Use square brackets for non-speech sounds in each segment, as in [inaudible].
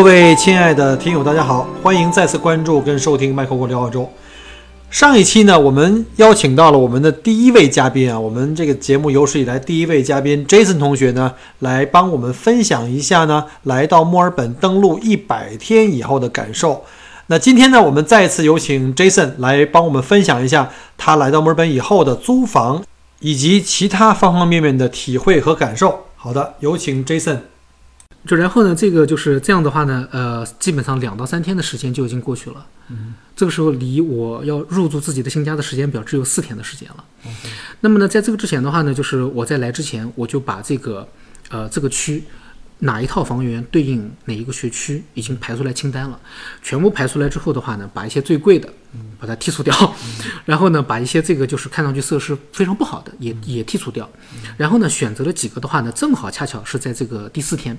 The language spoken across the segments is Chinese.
各位亲爱的听友，大家好，欢迎再次关注跟收听麦克郭聊澳洲。上一期呢，我们邀请到了我们的第一位嘉宾啊，我们这个节目有史以来第一位嘉宾 Jason 同学呢，来帮我们分享一下呢，来到墨尔本登陆一百天以后的感受。那今天呢，我们再次有请 Jason 来帮我们分享一下他来到墨尔本以后的租房以及其他方方面面的体会和感受。好的，有请 Jason。就然后呢，这个就是这样的话呢，呃，基本上两到三天的时间就已经过去了。嗯，这个时候离我要入住自己的新家的时间表只有四天的时间了。那么呢，在这个之前的话呢，就是我在来之前，我就把这个呃这个区哪一套房源对应哪一个学区已经排出来清单了，全部排出来之后的话呢，把一些最贵的把它剔除掉，然后呢，把一些这个就是看上去设施非常不好的也也剔除掉，然后呢，选择了几个的话呢，正好恰巧是在这个第四天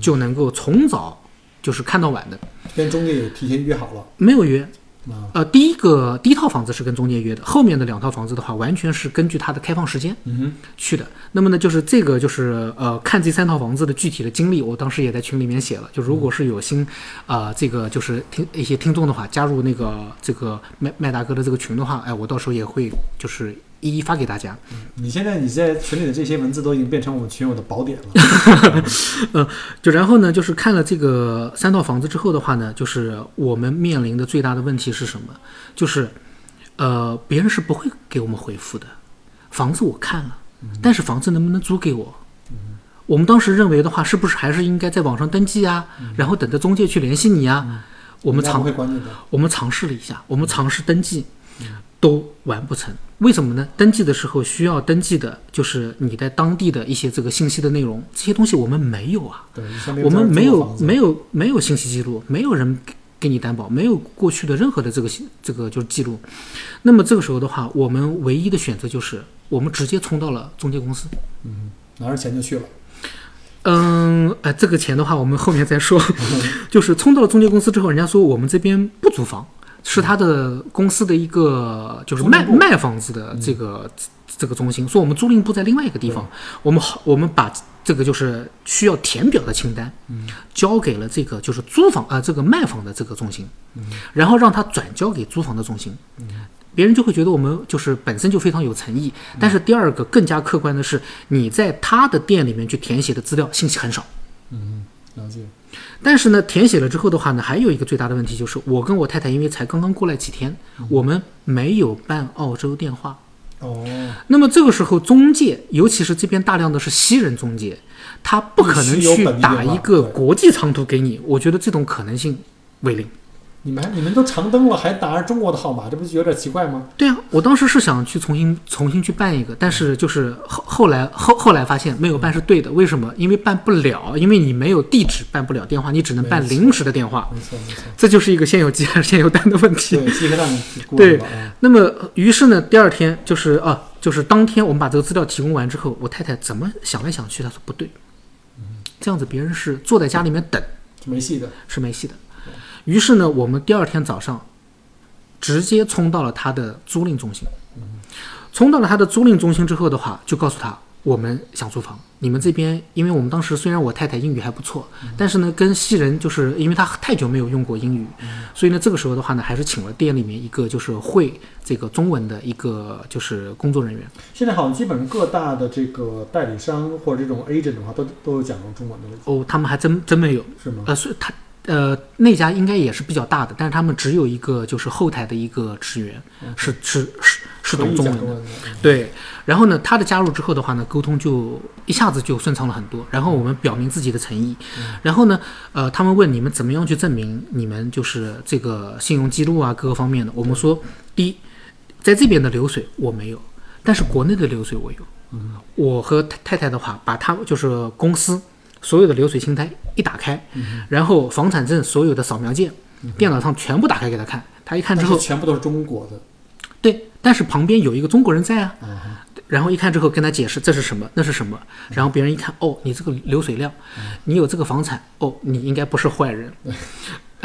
就能够从早就是看到晚的，跟中介有提前约好了没有约，啊。呃，第一个第一套房子是跟中介约的，后面的两套房子的话，完全是根据它的开放时间嗯去的。那么呢，就是这个就是呃，看这三套房子的具体的经历，我当时也在群里面写了。就如果是有新啊、呃这个就是听一些听众的话，加入那个这个麦麦大哥的这个群的话，哎，我到时候也会就是一一发给大家。哼，你现在你在群里的这些文字都已经变成我们群友的宝典了。[laughs] 嗯就然后呢，就是看了这个三套房子之后的话呢，就是我们面临的最大的问题是什么？就是，呃，别人是不会给我们回复的。房子我看了，但是房子能不能租给我？我们当时认为的话，是不是还是应该在网上登记啊，然后等着中介去联系你啊？我们尝。我们尝试了一下，我们尝试登记，都完不成。为什么呢？登记的时候需要登记的就是你在当地的一些这个信息的内容，这些东西我们没有啊。对，我们没有有没有没有信息记录，没有人给给你担保，没有过去的任何的这个这个就是记录。那么这个时候的话，我们唯一的选择就是我们直接冲到了中介公司。拿着钱就去了。嗯，呃，这个钱的话，我们后面再说。[laughs] 就是冲到了中介公司之后，人家说我们这边不租房，是他的公司的一个就是卖卖房子的这个、这个中心，说我们租赁部在另外一个地方，我们好我们把这个就是需要填表的清单，交给了这个就是租房啊、呃这个卖房的这个中心，然后让他转交给租房的中心。别人就会觉得我们就是本身就非常有诚意，但是第二个更加客观的是，你在他的店里面去填写的资料信息很少。嗯了解。但是呢，填写了之后的话呢，还有一个最大的问题就是，我跟我太太因为才刚刚过来几天，我们没有办澳洲电话。哦，那么这个时候，中介，尤其是这边大量的是西人中介，他不可能去打一个国际长途给你。我觉得这种可能性为零。你们你们都长登了，还打着中国的号码，这不是有点奇怪吗？对啊，我当时是想去重新重新去办一个，但是就是后后来后后来发现没有办是对的，为什么？因为办不了，因为你没有地址办不了电话，你只能办临时的电话，没错没错，这就是一个先有鸡还是先有蛋的问题。对，鸡和蛋的对去了啊。那么呃于是呢，第二天就是啊，就是当天我们把这个资料提供完之后，我太太怎么想来想去，她说不对，这样子别人是坐在家里面等是没戏的。是没戏的。于是呢，我们第二天早上直接冲到了他的租赁中心。冲到了他的租赁中心之后的话，就告诉他我们想租房。你们这边，因为我们当时虽然我太太英语还不错，但是呢，跟西人就是因为他太久没有用过英语，所以呢，这个时候的话呢，还是请了店里面一个就是会这个中文的一个就是工作人员。现在好像基本上各大的这个代理商或者这种 agent 的话，都都有讲中文的，哦，他们还真真没有，是吗？呃，所以他呃那家应该也是比较大的，但是他们只有一个就是后台的一个职员是是是是懂中文的。对，然后呢，他的加入之后的话呢，沟通就一下子就顺畅了很多。然后我们表明自己的诚意，然后呢，呃，他们问你们怎么样去证明你们就是这个信用记录啊各个方面的。我们说，第一，在这边的流水我没有，但是国内的流水我有。我和太太太的话，把他就是公司所有的流水清单一打开，然后房产证所有的扫描件，电脑上全部打开给他看，他一看之后，全部都是中国的，对，但是旁边有一个中国人在啊，啊然后一看之后跟他解释这是什么，那是什么，然后别人一看，哦，你这个流水量，你有这个房产，哦，你应该不是坏人，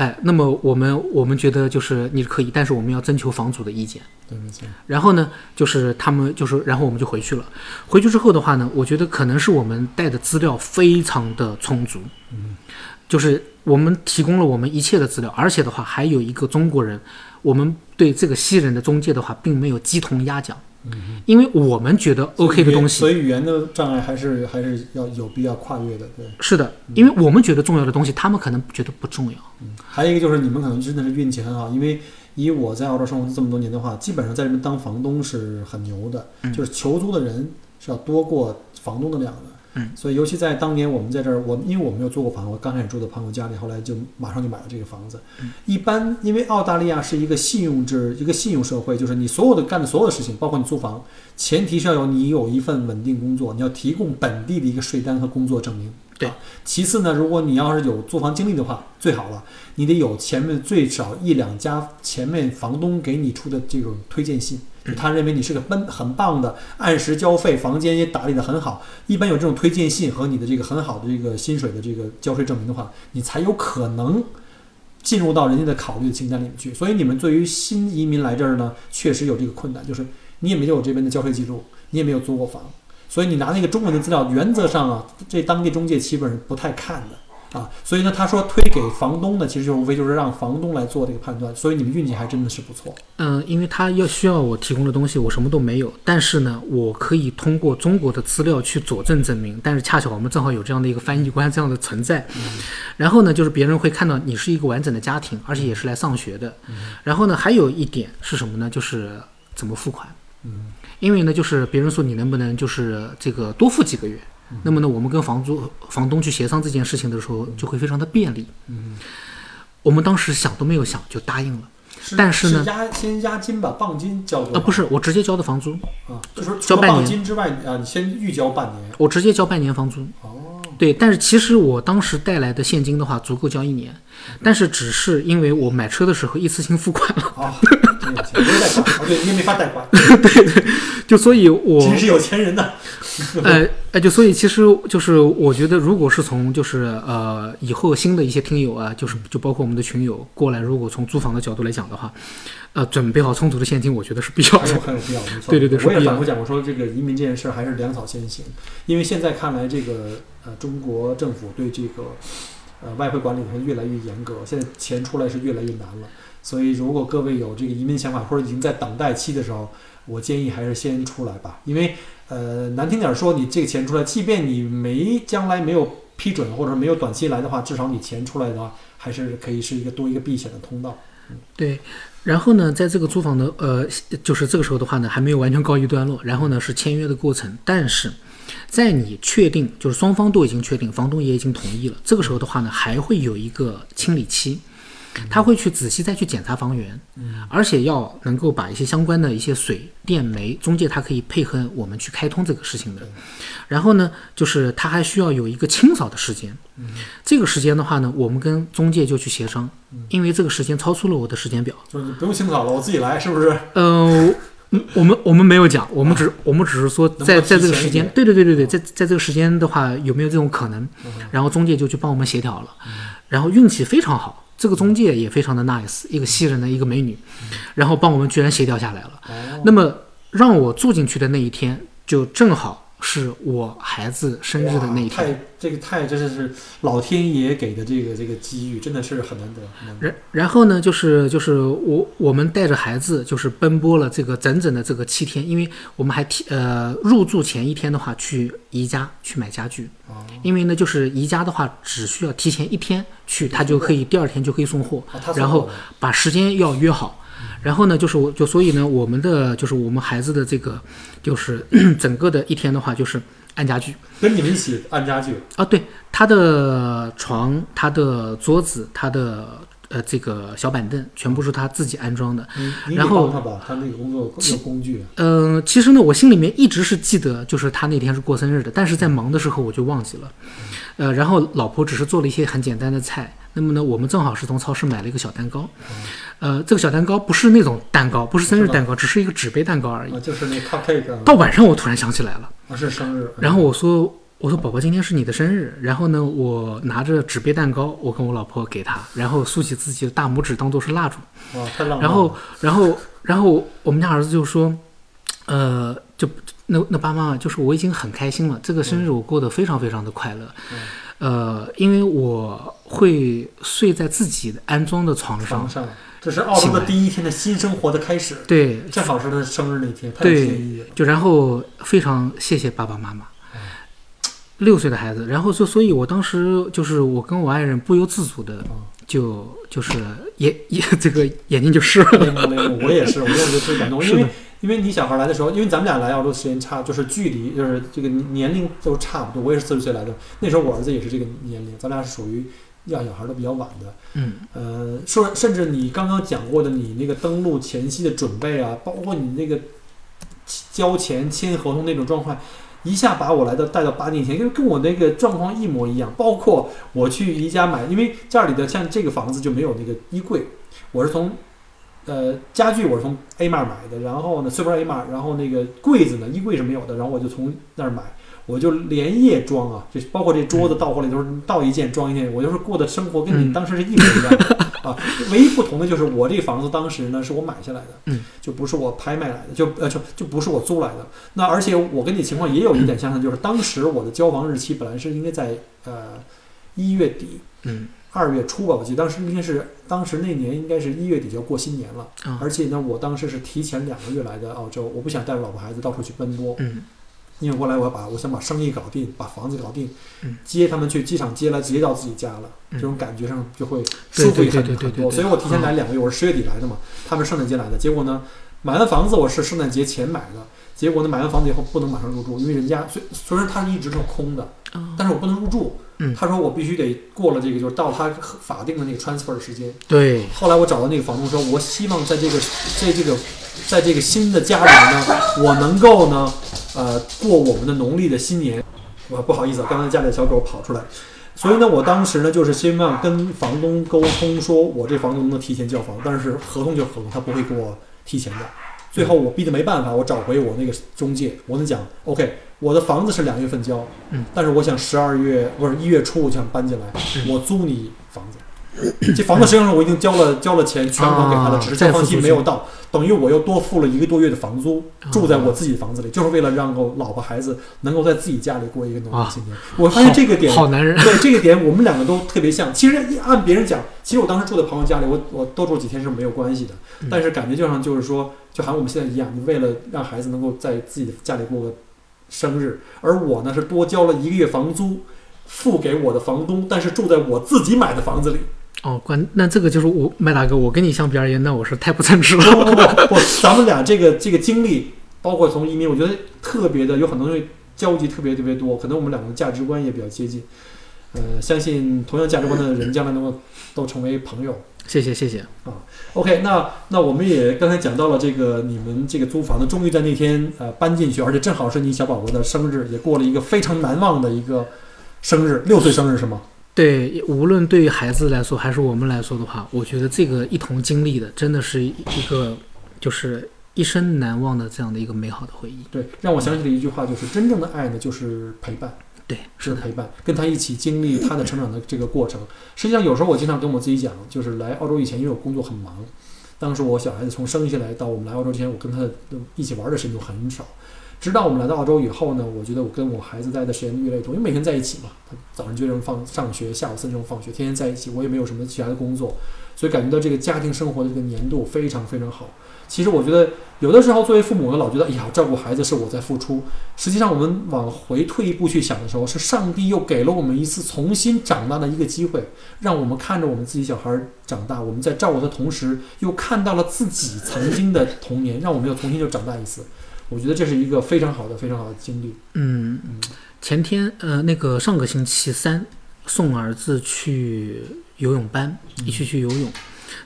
哎，那么我们我们觉得就是你可以，但是我们要征求房主的意见。对，没错，然后呢，就是他们就是，然后我们就回去了。回去之后的话呢，我觉得可能是我们带的资料非常的充足，就是我们提供了我们一切的资料，而且的话还有一个中国人，我们对这个西人的中介的话，并没有鸡同鸭讲，因为我们觉得 OK 的东西所以语言的障碍还是还是要有必要跨越的，对。是的，因为我们觉得重要的东西，他们可能觉得不重要。嗯还有一个就是你们可能真的是运气很好，因为以我在澳洲生活这么多年的话，基本上在这边当房东是很牛的，就是求租的人是要多过房东的量的。嗯，所以尤其在当年我们在这儿，我因为我没有租过房，我刚开始住的朋友家里，后来就马上就买了这个房子。一般因为澳大利亚是一个信用制，一个信用社会，就是你所有的干的所有的事情，包括你租房，前提是要有你有一份稳定工作，你要提供本地的一个税单和工作证明。对啊其次呢，如果你要是有租房经历的话，最好了，你得有前面最少一两家前面房东给你出的这种推荐信，就他认为你是个很很棒的，按时交费，房间也打理得很好。一般有这种推荐信和你的这个很好的这个薪水的这个交税证明的话，你才有可能进入到人家的考虑的清单里面去。所以你们对于新移民来这儿呢，确实有这个困难，就是你也没有这边的交税记录，你也没有租过房，所以你拿那个中文的资料，原则上啊，这当地中介基本上不太看的啊。所以呢，他说推给房东呢，其实就无非就是让房东来做这个判断。所以你们运气还真的是不错。嗯，因为他要需要我提供的东西，我什么都没有，但是呢，我可以通过中国的资料去佐证证明。但是恰巧我们正好有这样的一个翻译官这样的存在，[laughs] 然后呢，就是别人会看到你是一个完整的家庭，而且也是来上学的。然后呢，还有一点是什么呢？就是怎么付款。嗯，因为呢，就是别人说你能不能就是这个多付几个月，那么呢，我们跟房租房东去协商这件事情的时候，就会非常的便利。嗯，我们当时想都没有想就答应了。是但是呢押先押金把磅金交多啊，不是，我直接交的房租，啊，就是交半年金之外啊，你先预交半年。我直接交半年房租。哦，对，但是其实我当时带来的现金的话，足够交一年，但是只是因为我买车的时候一次性付款了，[laughs] 有钱，没有贷款，哦，对，你也没法贷款，[laughs] 对对就所以我其实是有钱人呐。呃 [laughs] 呃，就所以其实就是我觉得，如果是从就是呃以后新的一些听友啊，就是就包括我们的群友过来，如果从租房的角度来讲的话，呃，准备好充足的现金，我觉得是必要的很有。[laughs] 必要。对对对是我也反复讲过，说这个移民这件事儿还是粮草先行，因为现在看来，这个呃中国政府对这个呃外汇管理会越来越严格，现在钱出来是越来越难了。所以，如果各位有这个移民想法，或者已经在等待期的时候，我建议还是先出来吧，因为呃难听点儿说，你这个钱出来，即便你没将来没有批准，或者没有短期来的话，至少你钱出来的话，还是可以是一个多一个避险的通道。对，然后呢，在这个租房的呃，就是这个时候的话呢，还没有完全告一段落，然后呢是签约的过程，但是在你确定就是双方都已经确定，房东也已经同意了，这个时候的话呢，还会有一个清理期。他会去仔细再去检查房源，而且要能够把一些相关的一些水电煤中介，他可以配合我们去开通这个事情的。然后呢，就是他还需要有一个清扫的时间。这个时间的话呢，我们跟中介就去协商，因为这个时间超出了我的时间表。就不用清扫了，我自己来，是不是？嗯，我们我们没有讲，我们只我们只是说在在这个时间对对对对对，在在这个时间的话，有没有这种可能？然后中介就去帮我们协调了，然后运气非常好，这个中介也非常的 nice，一个西人的一个美女，然后帮我们居然协调下来了。哦，那么让我住进去的那一天，就正好是我孩子生日的那一天。太这个太真的是老天爷给的这个这个机遇，真的是很难得。很难得然然后呢，就是就是我我们带着孩子，就是奔波了这个整整的这个七天，因为我们还提呃入住前一天的话去宜家去买家具，哦因为呢就是宜家的话只需要提前一天去，他就可以第二天就可以送货，然后把时间要约好。然后呢，就是我就所以呢，我们的就是我们孩子的这个就是 [clears throat] 整个的一天的话，就是按家具跟你们一起按家具，啊，对，他的床、他的桌子、他的呃这个小板凳，全部是他自己安装的。然后他吧，他那个工作有工具。嗯、其实呢，我心里面一直是记得，就是他那天是过生日的，但是在忙的时候我就忘记了。呃，然后老婆只是做了一些很简单的菜。那么呢，我们正好是从超市买了一个小蛋糕，呃，这个小蛋糕不是那种蛋糕，不是生日蛋糕，只是一个纸杯蛋糕而已。啊，就是那 cupcake 啊到晚上我突然想起来了，啊，是生日。然后我说我说宝宝今天是你的生日，然后呢，我拿着纸杯蛋糕，我跟我老婆给她，然后竖起自己的大拇指当做是蜡烛，哇，太浪漫了。然后然后然后我们家儿子就说，呃，就那那爸妈就是我已经很开心了，这个生日我过得非常非常的快乐，呃，因为我会睡在自己的安装的床上床，上，这是澳洲的第一天的新生活的开始，对，正好是他生日那天，太有意了。就然后非常谢谢爸爸妈妈。六岁的孩子，然后就所以，我当时就是我跟我爱人不由自主的就就是眼眼这个眼睛就湿了。我也是，我也是特别感动，[laughs] 因为因为你小孩来的时候，因为咱们俩来澳洲时间差，就是距离就是这个年龄都差不多，我也是四十岁来的，那时候我儿子也是这个年龄，咱俩是属于要小孩的比较晚的。嗯，呃，说甚至你刚刚讲过的，你那个登录前期的准备啊，包括你那个交钱签合同那种状况，一下把我来到带到八年前，因为跟我那个状况一模一样。包括我去宜家买，因为这里的像这个房子就没有那个衣柜，我是从呃家具我是从 A 码买的，然后呢 Super A 码，然后那个柜子呢衣柜是没有的，然后我就从那儿买。我就连夜装啊，就包括这桌子到货了，就是到一件装一件，我就是过的生活跟你嗯。当时是一模一样的、啊。[laughs] 唯一不同的就是我这房子当时呢是我买下来的，嗯，就不是我拍卖来的，就呃就就不是我租来的。那而且我跟你情况也有一点相像，就是当时我的交房日期本来是应该在呃一月底，嗯。二月初吧，我记得当时应该是当时那年应该是一月底就要过新年了，啊。而且呢，我当时是提前两个月来的澳洲，我不想带着老婆孩子到处去奔波，嗯因为过来我要把我想把生意搞定，把房子搞定，嗯接他们去机场接来，直接到自己家了，嗯这种感觉上就会舒服很很多。所以我提前来两个月，我是十月底来的嘛，他们圣诞节来的。结果呢，买完房子我是圣诞节前买的，结果呢买完房子以后不能马上入住，因为人家虽虽然它一直是空的，啊但是我不能入住。嗯他说我必须得过了这个，就是到他法定的那个 transfer 时间。对，后来我找到那个房东说，我希望在这个在这个在这个新的家里面呢，[laughs] 我能够呢，呃，过我们的农历的新年。我不好意思啊，刚才家里的小狗跑出来，所以呢，我当时呢就是希望跟房东沟通，说我这房东能不能提前交房，但是合同就是合同，他不会给我提前的。最后我逼得没办法，我找回我那个中介，我跟他讲，OK，我的房子是两月份交，嗯，但是我想十二月不是一月初我想搬进来，嗯我租你房子。[clears throat] 这房子实际上我已经交了交了钱，全款给他了，啊只是交房期没有到，等于我又多付了一个多月的房租，啊住在我自己的房子里，就是为了让我老婆孩子能够在自己家里过一个农历啊新年。我发现这个点，好男人。对这个点我们两个都特别像。其实按别人讲，其实我当时住在朋友家里，我我多住几天是没有关系的嗯，但是感觉就像就是说，就好像我们现在一样，你为了让孩子能够在自己的家里过个生日，而我呢是多交了一个月房租。付给我的房东，但是住在我自己买的房子里，哦，关那这个就是我麦大哥，我跟你相比而言，那我是太不称职了。[laughs] 不不不不，咱们俩这个这个经历，包括从移民，我觉得特别的有很多东西交集特别特别多，可能我们两个价值观也比较接近。呃，相信同样价值观的人将来能够都成为朋友。谢谢谢谢啊。OK，那那我们也刚才讲到了这个你们这个租房的，终于在那天呃搬进去，而且正好是你小宝宝的生日，也过了一个非常难忘的一个生日，六岁生日是吗？对，无论对于孩子来说，还是我们来说的话，我觉得这个一同经历的，真的是一个就是一生难忘的这样的一个美好的回忆。对，让我想起了一句话，就是真正的爱呢，就是陪伴。对，是陪伴，跟他一起经历他的成长的这个过程。实际上，有时候我经常跟我自己讲，就是来澳洲以前，因为我工作很忙，当时我小孩子从生下来到我们来澳洲之前，我跟他的一起玩的时间就很少。直到我们来到澳洲以后呢，我觉得我跟我孩子待的时间越来越多，因为每天在一起嘛，他早上九点钟放上学，下午四点钟放学，天天在一起，我也没有什么其他的工作，所以感觉到这个家庭生活的这个粘度非常非常好。其实我觉得有的时候作为父母呢，老觉得哎呀，照顾孩子是我在付出。实际上，我们往回退一步去想的时候，是上帝又给了我们一次重新长大的一个机会，让我们看着我们自己小孩长大，我们在照顾他的同时，又看到了自己曾经的童年，让我们又重新就长大一次。我觉得这是一个非常好的、非常好的经历。嗯嗯，前天呃，那个上个星期三送儿子去游泳班，一起去游泳。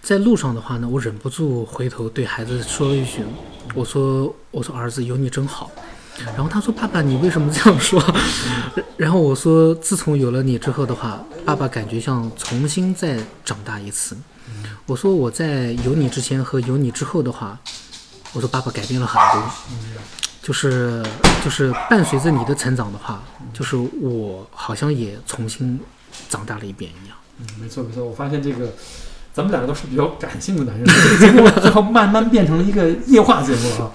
在路上的话呢，我忍不住回头对孩子说了一句：“我说，我说儿子有你真好。”然后他说：“爸爸，你为什么这样说？” [laughs] 然后我说：“自从有了你之后的话，爸爸感觉像重新再长大一次。”我说：“我在有你之前和有你之后的话，我说爸爸改变了很多，就是就是伴随着你的成长的话，就是我好像也重新长大了一遍一样。”嗯，没错没错，我发现这个。咱们两个都是比较感性的男人，这个节目最后慢慢变成了一个夜话节目了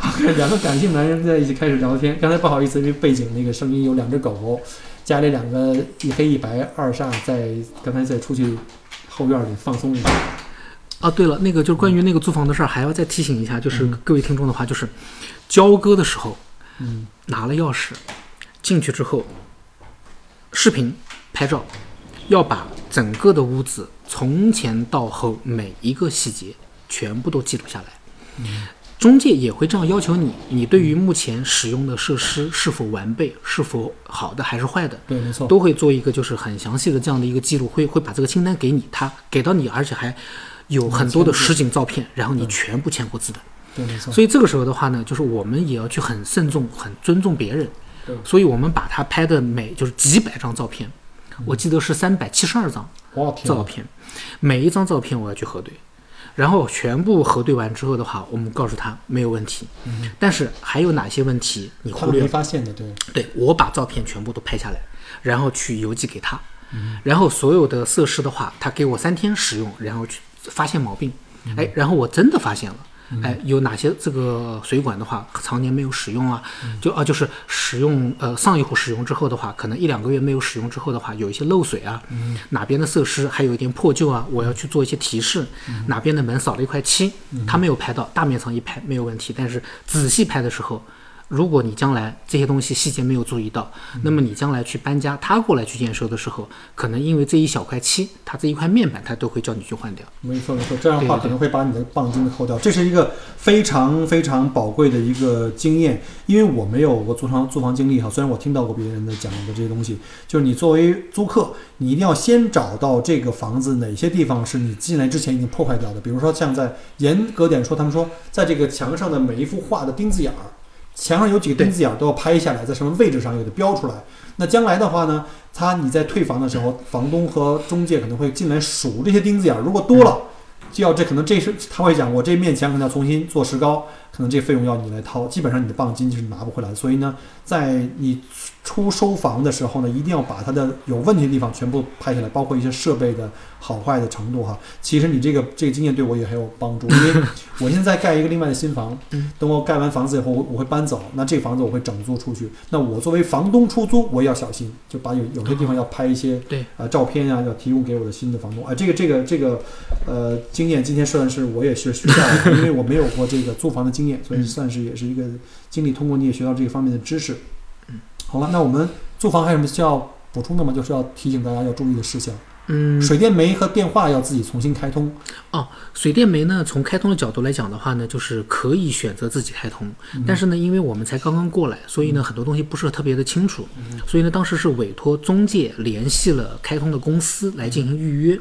啊！[laughs] 两个感性男人在一起开始聊天。刚才不好意思，因为背景那个声音有两只狗，家里两个一黑一白二煞在刚才在出去后院里放松一下。啊，对了，那个就是关于那个租房的事儿，还要再提醒一下，就是各位听众的话，就是交割的时候，嗯，拿了钥匙进去之后，视频拍照。要把整个的屋子从前到后每一个细节全部都记录下来。嗯，中介也会这样要求你，你对于目前使用的设施是否完备，是否好的还是坏的，对，没错，都会做一个就是很详细的这样的一个记录，会会把这个清单给你，他给到你，而且还有很多的实景照片，然后你全部签过字的。对，没错。所以这个时候的话呢，就是我们也要去很慎重、很尊重别人。对，所以我们把他拍的每就是几百张照片。我记得是三百七十二张照片，每一张照片我要去核对，然后全部核对完之后的话，我们告诉他没有问题。但是还有哪些问题你忽略没发现的？对，对我把照片全部都拍下来，然后去邮寄给他，然后所有的设施的话，他给我三天使用，然后去发现毛病，哎，然后我真的发现了。哎，有哪些这个水管的话，常年没有使用啊？就啊，就是使用呃上一户使用之后的话，可能一两个月没有使用之后的话，有一些漏水啊，哪边的设施还有一点破旧啊，我要去做一些提示。哪边的门少了一块漆，他没有拍到，大面上一拍没有问题，但是仔细拍的时候。如果你将来这些东西细节没有注意到，那么你将来去搬家，他过来去验收的时候，可能因为这一小块漆，他这一块面板，他都会叫你去换掉。没错没错，这样的话可能会把你的棒金扣掉。这是一个非常非常宝贵的一个经验，因为我没有过租房租房经历哈。虽然我听到过别人的讲的这些东西，就是你作为租客，你一定要先找到这个房子哪些地方是你进来之前已经破坏掉的。比如说像在严格点说，他们说在这个墙上的每一幅画的钉子眼儿。墙上有几个钉子眼都要拍下来，在什么位置上也得标出来。那将来的话呢，他你在退房的时候，房东和中介可能会进来数这些钉子眼，如果多了，就要这可能这是他会讲，我这面墙可能要重新做石膏，可能这费用要你来掏，基本上你的棒金就是拿不回来的。所以呢，在你。出收房的时候呢，一定要把它的有问题的地方全部拍下来，包括一些设备的好坏的程度哈。其实你这个这个经验对我也很有帮助，因为我现在盖一个另外的新房，等我盖完房子以后，我我会搬走，那这个房子我会整租出去。那我作为房东出租，我也要小心，就把有有些地方要拍一些对啊照片啊，要提供给我的新的房东。哎，这个这个这个呃经验，今天算是我也是学到了，因为我没有过这个租房的经验，所以算是也是一个经历。通过你也学到这个方面的知识。嗯好了，那我们租房还有什么需要补充的吗？就是要提醒大家要注意的事项。嗯，水电煤和电话要自己重新开通。哦，水电煤呢，从开通的角度来讲的话呢，就是可以选择自己开通。但是呢，因为我们才刚刚过来，所以呢，很多东西不是特别的清楚。所以呢，当时是委托中介联系了开通的公司来进行预约。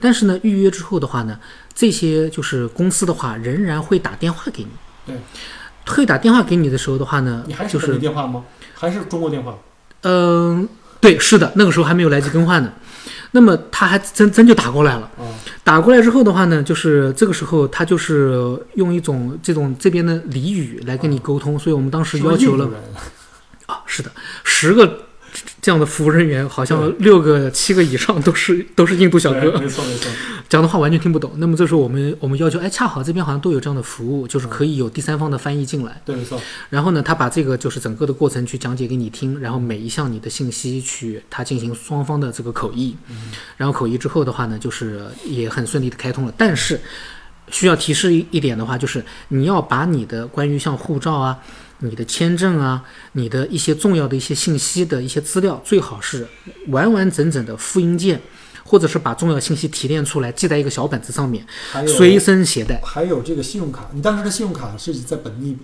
但是呢，预约之后的话呢，这些就是公司的话仍然会打电话给你。对。会打电话给你的时候的话呢，你还是本地电话吗？还是中国电话？嗯，对，是的，那个时候还没有来及更换呢。那么他还真真就打过来了。打过来之后的话呢，就是这个时候他就是用一种这种这边的俚语来跟你沟通，所以我们当时要求了。啊，是的，十个。这样的服务人员好像六个、七个以上都是 [laughs] 都是印度小哥，没错没错，讲的话完全听不懂。那么这时候我们我们要求，哎，恰好这边好像都有这样的服务，就是可以有第三方的翻译进来。对，没错。然后呢，他把这个就是整个的过程去讲解给你听，然后每一项你的信息去他进行双方的这个口译，然后口译之后的话呢，就是也很顺利的开通了。但是需要提示一一点的话，就是你要把你的关于像护照啊。你的签证啊，你的一些重要的一些信息的一些资料，最好是完完整整的复印件，或者是把重要信息提炼出来，记在一个小本子上面，随身携带。还有这个信用卡，你当时的信用卡是在本地，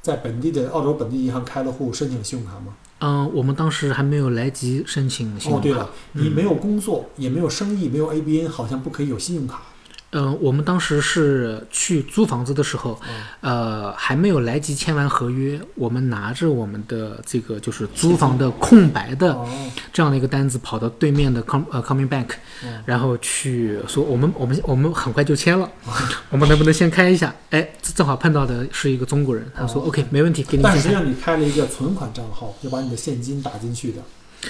在本地的澳洲本地银行开了户申请信用卡吗？嗯，我们当时还没有来及申请信用哦，卡。对了，你没有工作，也没有生意，没有 ABN，好像不可以有信用卡。嗯，我们当时是去租房子的时候，嗯呃，还没有来及签完合约，我们拿着我们的这个就是租房的空白的哦，这样的一个单子，跑到对面的 com 呃 coming bank，嗯然后去说我们我们我们很快就签了，[laughs] 我们能不能先开一下？哎，正好碰到的是一个中国人，他说哦 OK 没问题，给你但实际。上你开了一个存款账号，要把你的现金打进去的。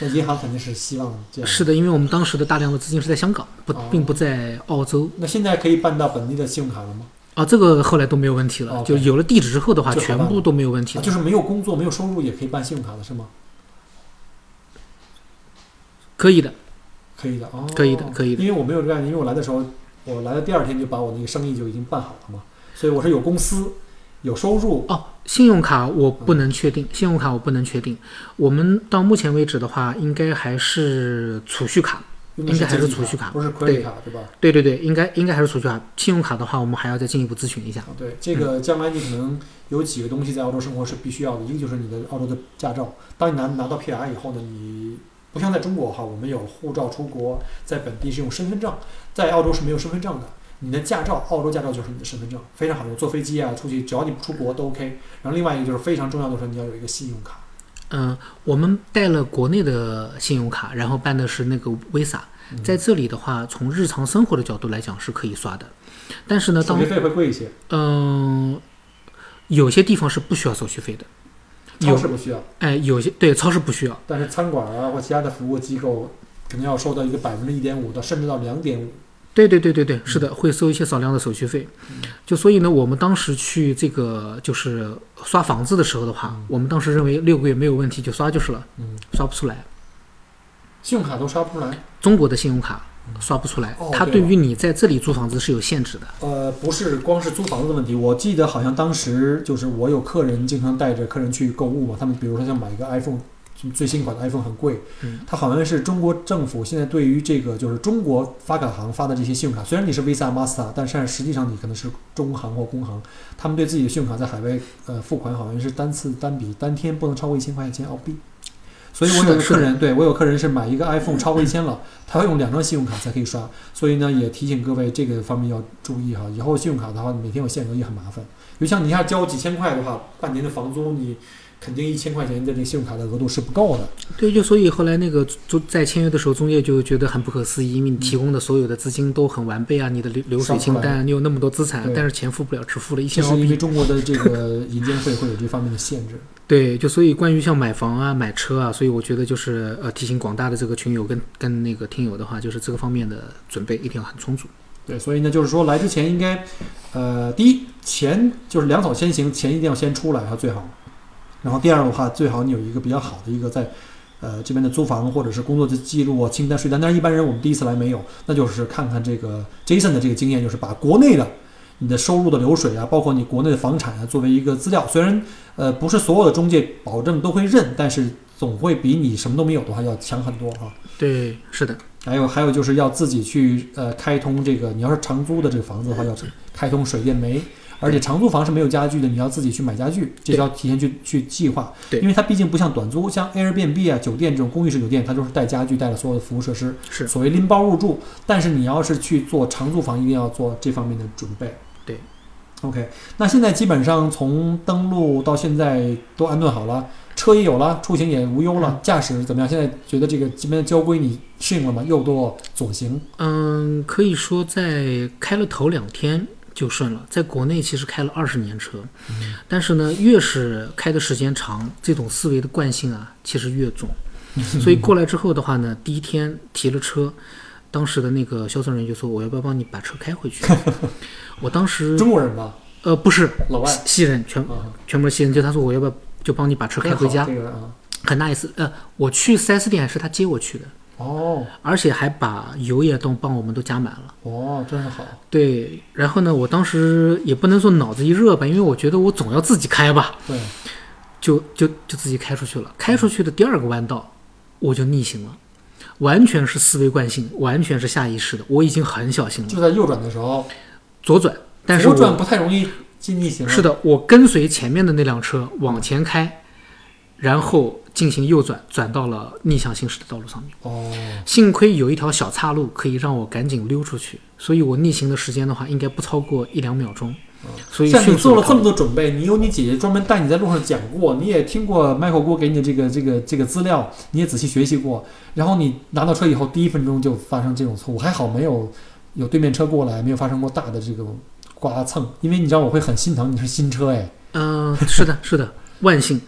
那银行肯定是希望这样。是的，因为我们当时的大量的资金是在香港，不哦并不在澳洲那现在可以办到本地的信用卡了吗？啊，这个后来都没有问题了就有了地址之后的话，全部都没有问题啊，了。就是没有工作、没有收入也可以办信用卡了是吗？可以的，可以的哦，可以的可以的因为我没有这样，因为我来的时候，我来的第二天就把我那个生意就已经办好了嘛，所以我是有公司、有收入。哦，信用卡我不能确定，信用卡我不能确定。我们到目前为止的话，应该还是储蓄卡。应该还是储蓄卡不是 credit 对卡，对吧？对对对，应该应该还是储蓄卡。信用卡的话，我们还要再进一步咨询一下。啊，对，这个将来你可能有几个东西在澳洲生活是必须要的，一个就是你的澳洲的驾照。当你拿拿到 PR 以后呢，你不像在中国哈，我们有护照出国，在本地是用身份证，在澳洲是没有身份证的。你的驾照，澳洲驾照就是你的身份证，非常好用。坐飞机啊，出去只要你不出国都 OK。然后另外一个就是非常重要的是你要有一个信用卡。嗯、我们带了国内的信用卡，然后办的是那个 Visa。嗯在这里的话，从日常生活的角度来讲是可以刷的，但是呢，当手续费会贵一些，嗯、有些地方是不需要手续费的，超市不需要，哎，有些对超市不需要。但是餐馆啊或其他的服务机构可能要收到一个百分之一点五到甚至到两点五。对对对对对，是的，会收一些少量的手续费。就所以呢，我们当时去这个就是刷房子的时候的话，我们当时认为六个月没有问题，就刷就是了，嗯，刷不出来。信用卡都刷不出来。中国的信用卡刷不出来哦，它对于你在这里租房子是有限制的。呃，不是光是租房子的问题，我记得好像当时就是我有客人经常带着客人去购物嘛，他们比如说像买一个 iPhone，就最新款的 iPhone 很贵，嗯，它好像是中国政府现在对于这个就是中国发卡行发的这些信用卡，虽然你是 Visa、Master，但是实际上你可能是中行或工行，他们对自己的信用卡在海外呃付款好像是单次单笔单天不能超过一千块钱澳币。所以我有客人，对我有客人是买一个 iPhone 超过一千了，他要用两张信用卡才可以刷，所以呢也提醒各位这个方面要注意哈。以后信用卡的话，每天有限额也很麻烦。就像你要交几千块的话，半年的房租你肯定一千块钱的这个信用卡的额度是不够的。对，就所以后来那个中在签约的时候，中介就觉得很不可思议，因为你提供的所有的资金都很完备啊，你的流流水清单，你有那么多资产，但是钱付不了，只付了一这千。是因为中国的这个银监会会有这方面的限制。对，就所以关于像买房啊、买车啊，所以我觉得就是呃提醒广大的这个群友跟跟那个听友的话，就是这个方面的准备一定要很充足。对，所以呢，就是说来之前应该，呃，第一钱就是粮草先行，钱一定要先出来哈，最好。然后第二的话，最好你有一个比较好的一个在，呃这边的租房或者是工作的记录啊、清单、税单。但是一般人我们第一次来没有，那就是看看这个 Jason 的这个经验，就是把国内的你的收入的流水啊，包括你国内的房产啊，作为一个资料。虽然呃不是所有的中介保证都会认，但是总会比你什么都没有的话要强很多啊。对，是的，还有还有就是要自己去呃开通这个，你要是长租的这个房子的话，要开通水电煤，而且长租房是没有家具的，你要自己去买家具，这对要提前去去计划。对因为它毕竟不像短租，像 Airbnb 啊、酒店这种公寓式酒店，它都是带家具、带了所有的服务设施，是所谓拎包入住。但是你要是去做长租房，一定要做这方面的准备。对。OK，那现在基本上从登录到现在都安顿好了，车也有了，出行也无忧了，驾驶怎么样？现在觉得这个这边的交规你适应了吗？右舵左行，嗯，可以说在开了头两天就顺了。在国内其实开了二十年车，但是呢，越是开的时间长，这种思维的惯性啊，其实越重。所以过来之后的话呢，第一天提了车，当时的那个销售人员就说：“我要不要帮你把车开回去？” [laughs] 我当时中国人吧，呃不是老外西西人，全啊，全部是西人，就他说我要不要就帮你把车开回家，这个啊，很 nice。呃，我去 4S 店是他接我去的，哦。而且还把油液都帮我们都加满了。哦，真是好，对，然后呢，我当时也不能说脑子一热吧，因为我觉得我总要自己开吧，对，就就就自己开出去了。开出去的第二个弯道，我就逆行了，完全是思维惯性，完全是下意识的，我已经很小心了。就在右转的时候，左转，但是左转不太容易进逆行，是，的，我跟随前面的那辆车往前开，然后进行右转，转到了逆向行驶的道路上面。哦，幸亏有一条小岔路可以让我赶紧溜出去，所以我逆行的时间的话，应该不超过一两秒钟。所以像你做了这么多准备，你有你姐姐专门带你在路上讲过，你也听过 Michael 郭给你的这个这个这个资料，你也仔细学习过，然后你拿到车以后，第一分钟就发生这种错误，还好没有有对面车过来，没有发生过大的这个刮蹭，因为你知道我会很心疼，你是新车哎，嗯、是的，是的，万幸。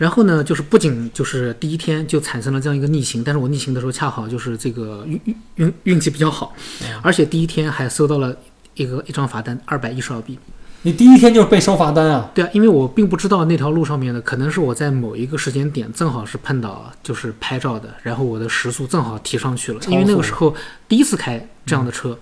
然后呢，就是不仅就是第一天就产生了这样一个逆行，但是我逆行的时候恰好就是这个运运运运气比较好，而且第一天还收到了一个一张罚单，二百一十二币。你第一天就是被收罚单啊？对啊，因为我并不知道那条路上面的，可能是我在某一个时间点正好是碰到就是拍照的，然后我的时速正好提上去了，因为那个时候第一次开这样的车，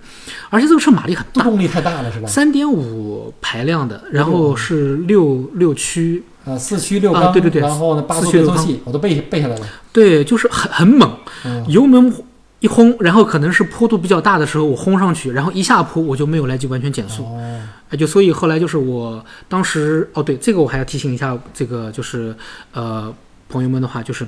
而且这个车马力很大，动力太大了是吧？三点五排量的，然后是六六驱，呃，四驱六缸，啊对对对然后呢八速四驱六缸。变速器，我都背背下来了。对，就是很很猛，嗯，油门一轰，然后可能是坡度比较大的时候我轰上去，然后一下坡我就没有来及完全减速，哦，哎，就所以后来就是我当时哦，对，这个我还要提醒一下，这个就是呃朋友们的话，就是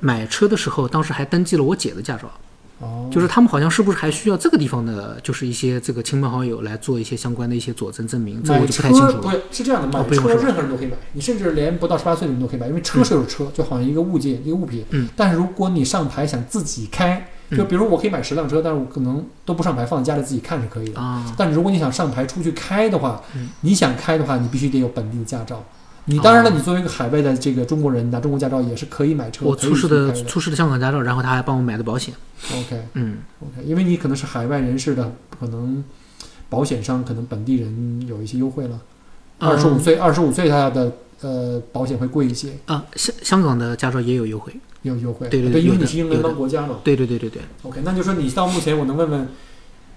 买车的时候，当时还登记了我姐的驾照，哦，就是他们好像是不是还需要这个地方的，就是一些这个亲朋好友来做一些相关的一些佐证证明，这个我就不太清楚了。对，是这样的，买哦不是任何人都可以买，你甚至连不到十八岁的人都可以买，因为车是有车，就好像一个物件、一个物品。嗯。但是如果你上牌想自己开，就嗯比如我可以买十辆车，但是我可能都不上牌，放在家里自己看是可以的。啊，但是如果你想上牌出去开的话，嗯你想开的话，你必须得有本地的驾照。你当然了，哦你作为一个海外的这个中国人，拿中国驾照也是可以买车。我出示的出示的香港驾照，然后他还帮我买的保险。OK 嗯 OK，因为你可能是海外人士的，可能保险商可能本地人有一些优惠了。二十五嗯岁，二十五岁他的呃保险会贵一些，啊，香香港的驾照也有优惠。有优惠。对对对因为你是英联邦国家嘛。对对对对对，OK，那就说你到目前我能问问，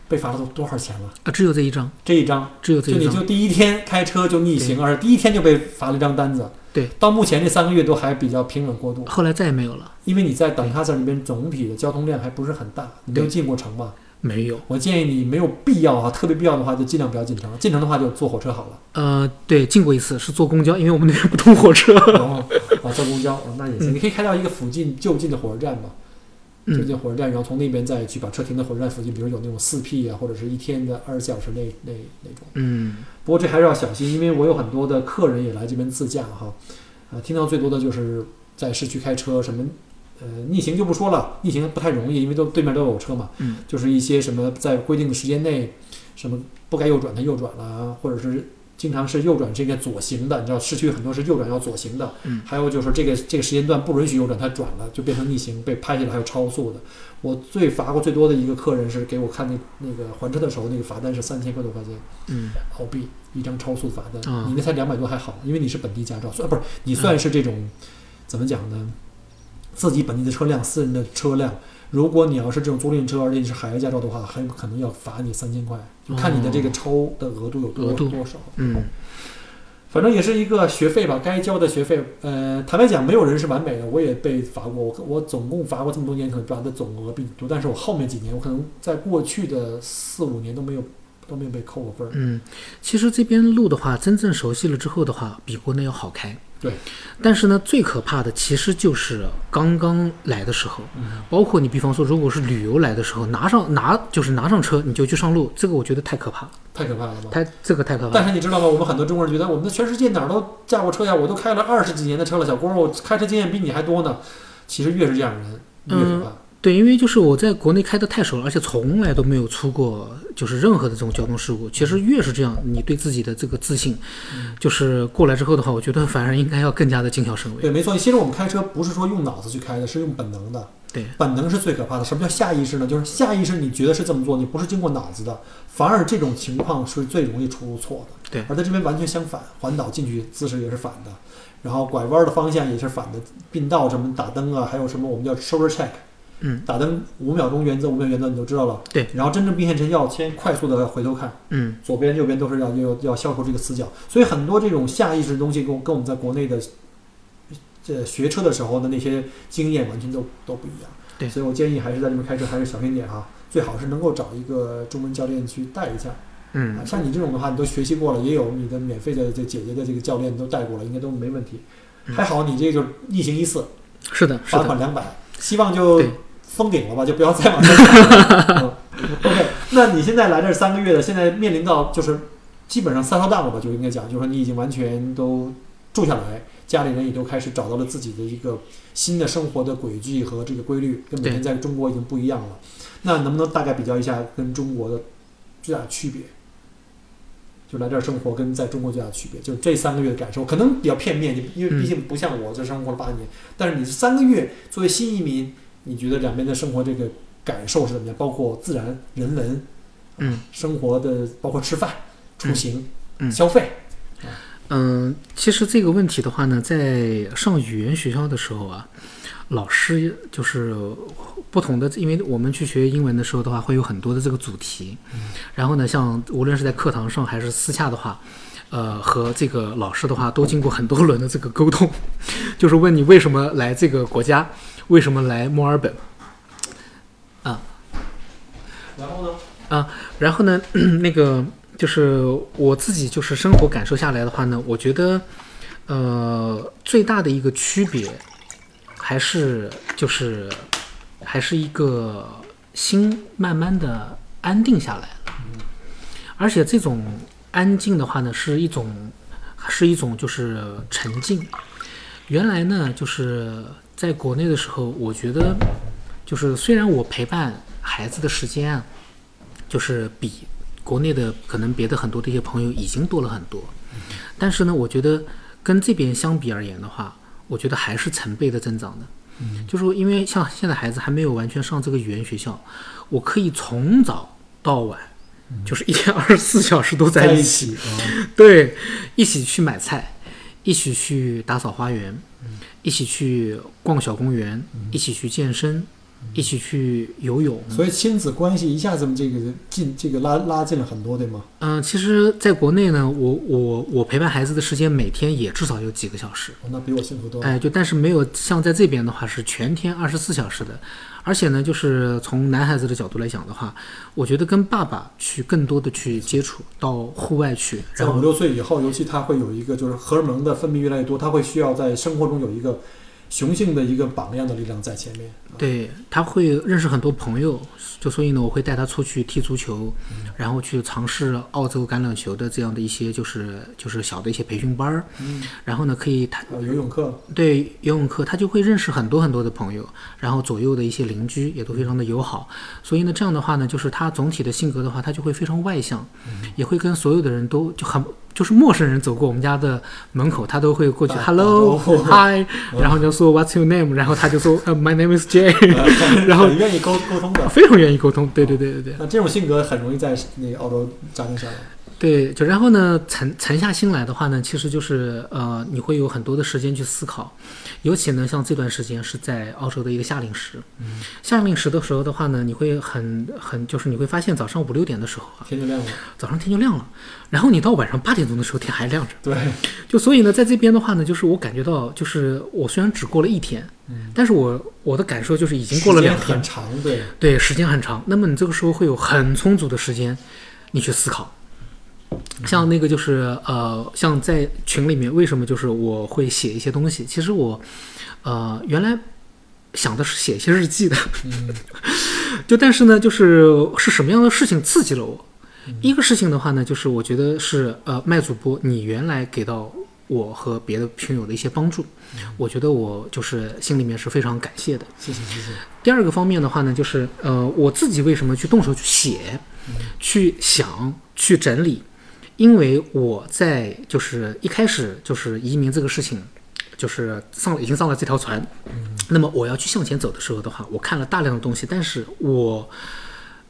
被罚了多多少钱吗？啊，只有这一张，这一张，只有这一张。就你就第一天开车就逆行，而第一天就被罚了一张单子。对，到目前这三个月都还比较平稳过渡，后来再也没有了，因为你在等哈塞尔那边总体的交通量还不是很大，你没有进过城嘛。没有。我建议你没有必要哈，特别必要的话就尽量不要进城，进城的话就坐火车好了。呃，对，进过一次，是坐公交，因为我们那边不通火车。然后啊坐公交，哦那也行，嗯你可以开到一个附近就近的火车站嘛。就嗯，近火车站，然后从那边再去把车停在火车站附近，比如有那种四 P 啊，或者是一天的二十四小时那那那种。嗯，不过这还是要小心，因为我有很多的客人也来这边自驾哈，啊，听到最多的就是在市区开车什么，呃，逆行就不说了，逆行不太容易，因为都对面都有车嘛，嗯，就是一些什么在规定的时间内，什么不该右转的右转了，或者是经常是右转这个左行的，你知道市区很多是右转要左行的，嗯还有就是这个这个时间段不允许右转，他转了就变成逆行，被拍下来还有超速的。我最罚过最多的一个客人是给我看那那个还车的时候，那个罚单是三千块多块钱。嗯，澳币一张超速罚单，啊你那才两百多还好，因为你是本地驾照，算不是你算是这种、怎么讲呢？自己本地的车辆，私人的车辆，如果你要是这种租赁车，而且你是海外驾照的话，很有可能要罚你三千块，就看你的这个超的额度有多、额度多少。嗯，反正也是一个学费吧，该交的学费。呃，坦白讲，没有人是完美的，我也被罚过。我我总共罚过这么多年，可能罚的总额比你多，但是我后面几年，我可能在过去的四五年都没有都没有被扣过分儿。嗯，其实这边路的话，真正熟悉了之后的话，比国内要好开。对。但是呢，最可怕的其实就是刚刚来的时候，嗯包括你比方说，如果是旅游来的时候，拿上拿就是拿上车你就去上路，这个我觉得太可怕了，太可怕了吧？太这个太可怕但。是你知道吗？我们很多中国人觉得，我们的全世界哪儿都驾过车呀，我都开了二十几年的车了，小郭，我开车经验比你还多呢。其实越是这样的人，越可怕。对，因为就是我在国内开的太熟了，而且从来都没有出过就是任何的这种交通事故。其实越是这样，你对自己的这个自信，就是过来之后的话，我觉得反而应该要更加的谨小慎微。对，没错。其实我们开车不是说用脑子去开的，是用本能的。对，本能是最可怕的。什么叫下意识呢？就是下意识你觉得是这么做，你不是经过脑子的，反而这种情况是最容易出错的。对而在这边完全相反，环岛进去姿势也是反的，然后拐弯的方向也是反的，并道什么打灯啊，还有什么我们叫 shoulder check。嗯，打灯五秒钟原则，五秒原则你就知道了。对，然后真正并线前要先快速的回头看，嗯。左边右边都是要要要消除这个死角，所以很多这种下意识的东西跟我跟我们在国内的这学车的时候的那些经验完全都都不一样。对。所以我建议还是在这边开车还是小心点啊，最好是能够找一个中文教练去带一下。嗯。啊，像你这种的话，你都学习过了，也有你的免费的这姐姐的这个教练都带过了，应该都没问题。还好你这个就是逆行一次，是的，罚款两百，希望就对封顶了吧，就不要再往下走了。OK，那你现在来这三个月的，现在面临到就是基本上 settle down 了吧，就应该讲，就是说你已经完全都住下来，家里人也都开始找到了自己的一个新的生活的轨迹和这个规律，跟每天在中国已经不一样了。那能不能大概比较一下跟中国的最大的区别？就来这儿生活跟在中国最大的区别，就是这三个月的感受，可能比较片面，因为毕竟不像我这生活了八年，但是你这三个月作为新移民，你觉得两边的生活这个感受是怎么样？包括自然、人文，嗯，生活的包括吃饭、出行、嗯消费，嗯，其实这个问题的话呢，在上语言学校的时候啊，老师就是不同的，因为我们去学英文的时候的话，会有很多的这个主题，然后呢，像无论是在课堂上还是私下的话。呃，和这个老师的话都经过很多轮的这个沟通，[laughs] 就是问你为什么来这个国家，为什么来墨尔本，啊。然后呢？啊然后呢，[clears throat] 那个就是我自己就是生活感受下来的话呢，我觉得，呃，最大的一个区别还是就是还是一个心慢慢的安定下来了，而且这种安静的话呢，是一种是一种就是沉静。原来呢，就是在国内的时候，我觉得就是虽然我陪伴孩子的时间啊。就是比国内的可能别的很多的一些朋友已经多了很多，但是呢，我觉得跟这边相比而言的话，我觉得还是成倍的增长的。就是说，因为像现在孩子还没有完全上这个语言学校，我可以从早到晚，就是一天二十四小时都在在一一起，对，一起去买菜，一起去打扫花园，一起去逛小公园，一起去健身，一起去游泳。所以亲子关系一下子这个近这个拉拉近了很多，对吗？嗯、其实在国内呢，我我我陪伴孩子的时间每天也至少有几个小时，哦那比我幸福多了。哎，就但是没有像在这边的话是全天二十四小时的，而且呢，就是从男孩子的角度来讲的话，我觉得跟爸爸去更多的去接触，到户外去，然后在五六岁以后，尤其他会有一个就是荷尔蒙的分泌越来越多，他会需要在生活中有一个雄性的一个榜样的力量在前面。对他会认识很多朋友，就所以呢，我会带他出去踢足球，然后去尝试澳洲橄榄球的这样的一些就是就是小的一些培训班儿，嗯，然后呢，可以他游泳课，对游泳课，他就会认识很多很多的朋友，然后左右的一些邻居也都非常的友好，所以呢，这样的话呢，就是他总体的性格的话，他就会非常外向，也会跟所有的人都就很就是陌生人走过我们家的门口，他都会过去打 hello 打招呼 hi，然后就说 what's your name，然后他就说 [laughs] 呃 my name is Jay，[laughs] 然后很愿意沟沟通的。非常愿意沟通，对对对对对。那这种性格很容易在那个澳洲扎根下来。对，就然后呢，沉沉下心来的话呢，其实就是呃，你会有很多的时间去思考，尤其呢，像这段时间是在澳洲的一个夏令时，夏令时的时候的话呢，你会很很就是你会发现早上五六点的时候啊，天就亮了，早上天就亮了，然后你到晚上八点钟的时候天还亮着，对，就所以呢，在这边的话呢，就是我感觉到，就是我虽然只过了一天，嗯。但是我我的感受就是已经过了两天。很，长，对，对，时间很长。那么你这个时候会有很充足的时间，你去思考。像那个就是呃，像在群里面，为什么就是我会写一些东西？其实我呃原来想的是写一些日记的，嗯 [laughs] 就但是呢，就是是什么样的事情刺激了我？一个事情的话呢，就是我觉得是呃，麦主播你原来给到我和别的群友的一些帮助，我觉得我就是心里面是非常感谢的。谢谢谢谢，第二个方面的话呢，就是呃，我自己为什么去动手去写、去想、去整理，因为我在就是一开始就是移民这个事情，就是上了已经上了这条船，那么我要去向前走的时候的话，我看了大量的东西，但是我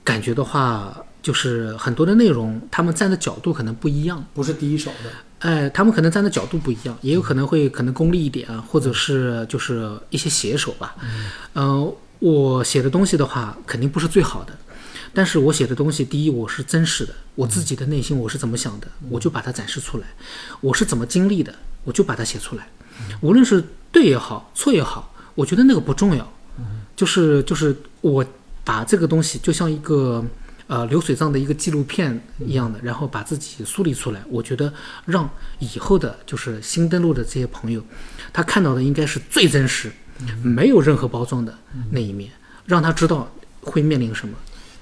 感觉的话，就是很多的内容，他们站的角度可能不一样。不是第一手的，哎，他们可能站的角度不一样，也有可能会可能功利一点啊，或者是就是一些写手吧。嗯、我写的东西的话，肯定不是最好的，但是我写的东西，第一我是真实的，我自己的内心我是怎么想的，我就把它展示出来；我是怎么经历的，我就把它写出来。无论是对也好，错也好，我觉得那个不重要，就是就是我把这个东西就像一个呃流水账的一个纪录片一样的，然后把自己梳理出来。我觉得让以后的就是新登录的这些朋友，他看到的应该是最真实，没有任何包装的那一面，让他知道会面临什么。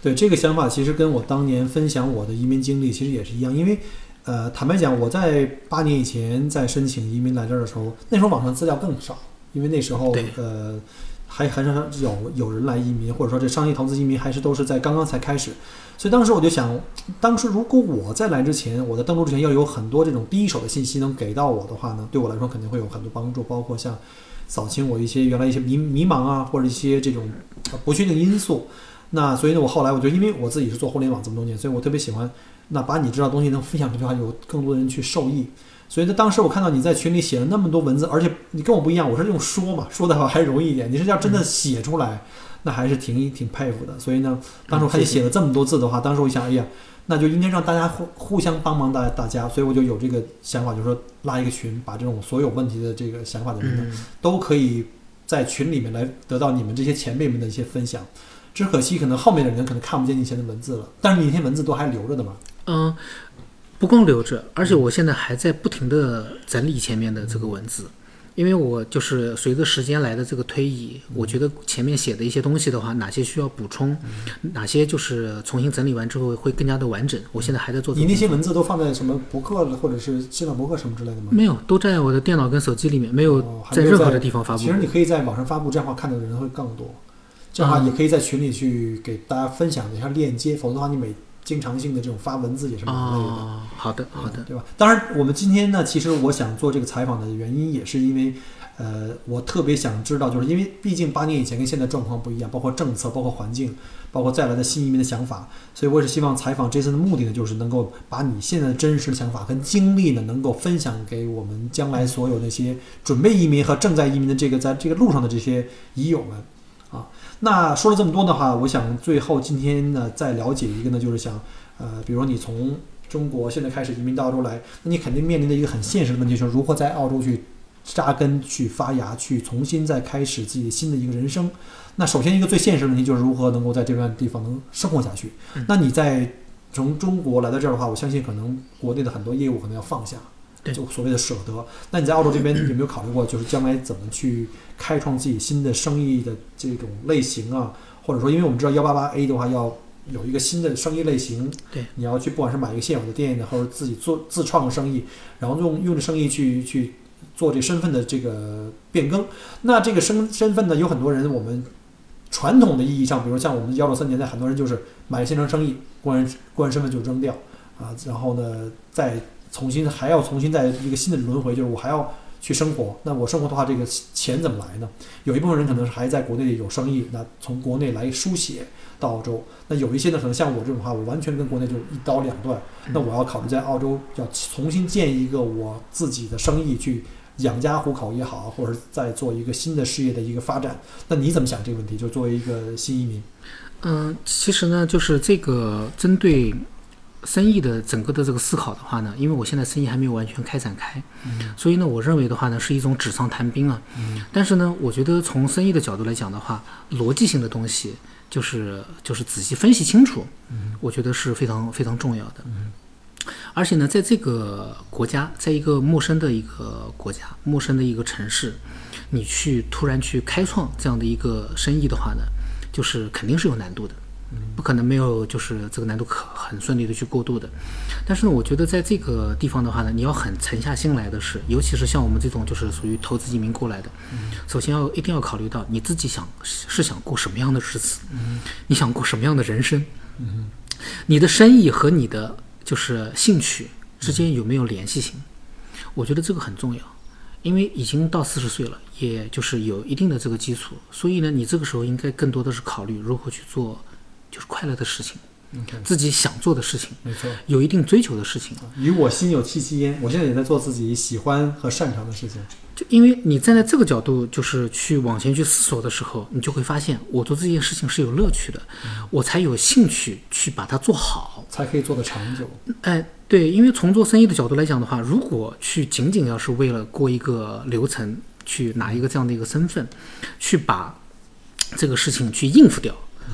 对这个想法，其实跟我当年分享我的移民经历其实也是一样，因为，呃，坦白讲，我在八年以前在申请移民来这儿的时候，那时候网上资料更少，因为那时候呃还很少有有人来移民，或者说这商业投资移民还是都是在刚刚才开始，所以当时我就想，当时如果我在来之前，我在登陆之前要有很多这种第一手的信息能给到我的话呢，对我来说肯定会有很多帮助，包括像扫清我一些原来一些迷迷茫啊，或者一些这种呃不确定因素。那所以呢，我后来我就因为我自己是做互联网这么多年，所以我特别喜欢那把你知道的东西能分享出去的话，有更多的人去受益。所以呢，当时我看到你在群里写了那么多文字，而且你跟我不一样，我是用说嘛，说的话还容易一点，你是要真的写出来，那还是挺挺佩服的。所以呢，当时我看你写了这么多字的话，当时我一想，哎呀，那就应该让大家互互相帮忙大大家，所以我就有这个想法，就是说拉一个群，把这种所有问题的这个想法的人呢，嗯，都可以在群里面来得到你们这些前辈们的一些分享。只可惜，可能后面的人可能看不见你以前的文字了，但是你那些文字都还留着的嘛。嗯，不光留着，而且我现在还在不停的整理前面的这个文字，因为我就是随着时间来的这个推移，我觉得前面写的一些东西的话，哪些需要补充，哪些就是重新整理完之后会更加的完整。我现在还在做。你那些文字都放在什么博客或者是新浪博客什么之类的吗？没有，都在我的电脑跟手机里面，没有在任何的地方发布其。实你可以在网上发布，这样的话看到的人会更多。这样的话，也可以在群里去给大家分享一下链接，否则的话，你每经常性的这种发文字也是蛮累的。哦，好的，好的，对吧？当然，我们今天呢，其实我想做这个采访的原因，也是因为，呃，我特别想知道，就是因为毕竟八年以前跟现在状况不一样，包括政策、包括环境、包括再来的新移民的想法，所以我也是希望采访 Jason 的目的呢，就是能够把你现在的真实的想法跟经历呢，能够分享给我们将来所有那些准备移民和正在移民的这个在这个路上的这些移友们啊。那说了这么多的话，我想最后今天呢，再了解一个呢，就是想，呃，比如说你从中国现在开始移民到澳洲来，那你肯定面临的一个很现实的问题，就是如何在澳洲去扎根、去发芽、去重新再开始自己新的一个人生。那首先一个最现实的问题就是如何能够在这段地方能生活下去。那你在从中国来到这儿的话，我相信可能国内的很多业务可能要放下，对就所谓的舍得。那你在澳洲这边有没有考虑过，就是将来怎么去开创自己新的生意的这种类型啊？或者说，因为我们知道幺八八 A 的话要有一个新的生意类型，对，你要去不管是买一个现有的店呢，或者自己做自创的生意，然后用用这生意去去做这身份的这个变更。那这个身身份呢，有很多人我们传统的意义上，比如像我们幺六三年代，很多人就是买了现成生意，过完过完身份就扔掉啊，然后呢再重新还要重新在一个新的轮回，就是我还要去生活。那我生活的话，这个钱怎么来呢？有一部分人可能是还在国内有生意，那从国内来输血到澳洲。那有一些呢，可能像我这种话，我完全跟国内就一刀两断。那我要考虑在澳洲要重新建一个我自己的生意，去养家糊口也好，或者是再做一个新的事业的一个发展。那你怎么想这个问题？就作为一个新移民，嗯，其实呢，就是这个针对生意的整个的这个思考的话呢，因为我现在生意还没有完全开展开，所以呢，我认为的话呢，是一种纸上谈兵啊。但是呢，我觉得从生意的角度来讲的话，逻辑性的东西就是就是仔细分析清楚，我觉得是非常非常重要的。而且呢，在这个国家，在一个陌生的一个国家、陌生的一个城市，你去突然去开创这样的一个生意的话呢，就是肯定是有难度的，不可能没有就是这个难度可很顺利的去过渡的。但是呢，我觉得在这个地方的话呢，你要很沉下心来的是，尤其是像我们这种就是属于投资移民过来的，首先要一定要考虑到你自己想是想过什么样的日子，你想过什么样的人生，你的生意和你的就是兴趣之间有没有联系性？我觉得这个很重要，因为已经到四十岁了，也就是有一定的这个基础，所以呢，你这个时候应该更多的是考虑如何去做就是快乐的事情，自己想做的事情，没错。有一定追求的事情。与我心有戚戚焉，我现在也在做自己喜欢和擅长的事情。就因为你站在这个角度，就是去往前去思索的时候，你就会发现，我做这件事情是有乐趣的，我才有兴趣去把它做好。才可以做得长久。哎，对，因为从做生意的角度来讲的话，如果去仅仅要是为了过一个流程，去拿一个这样的一个身份，去把这个事情去应付掉，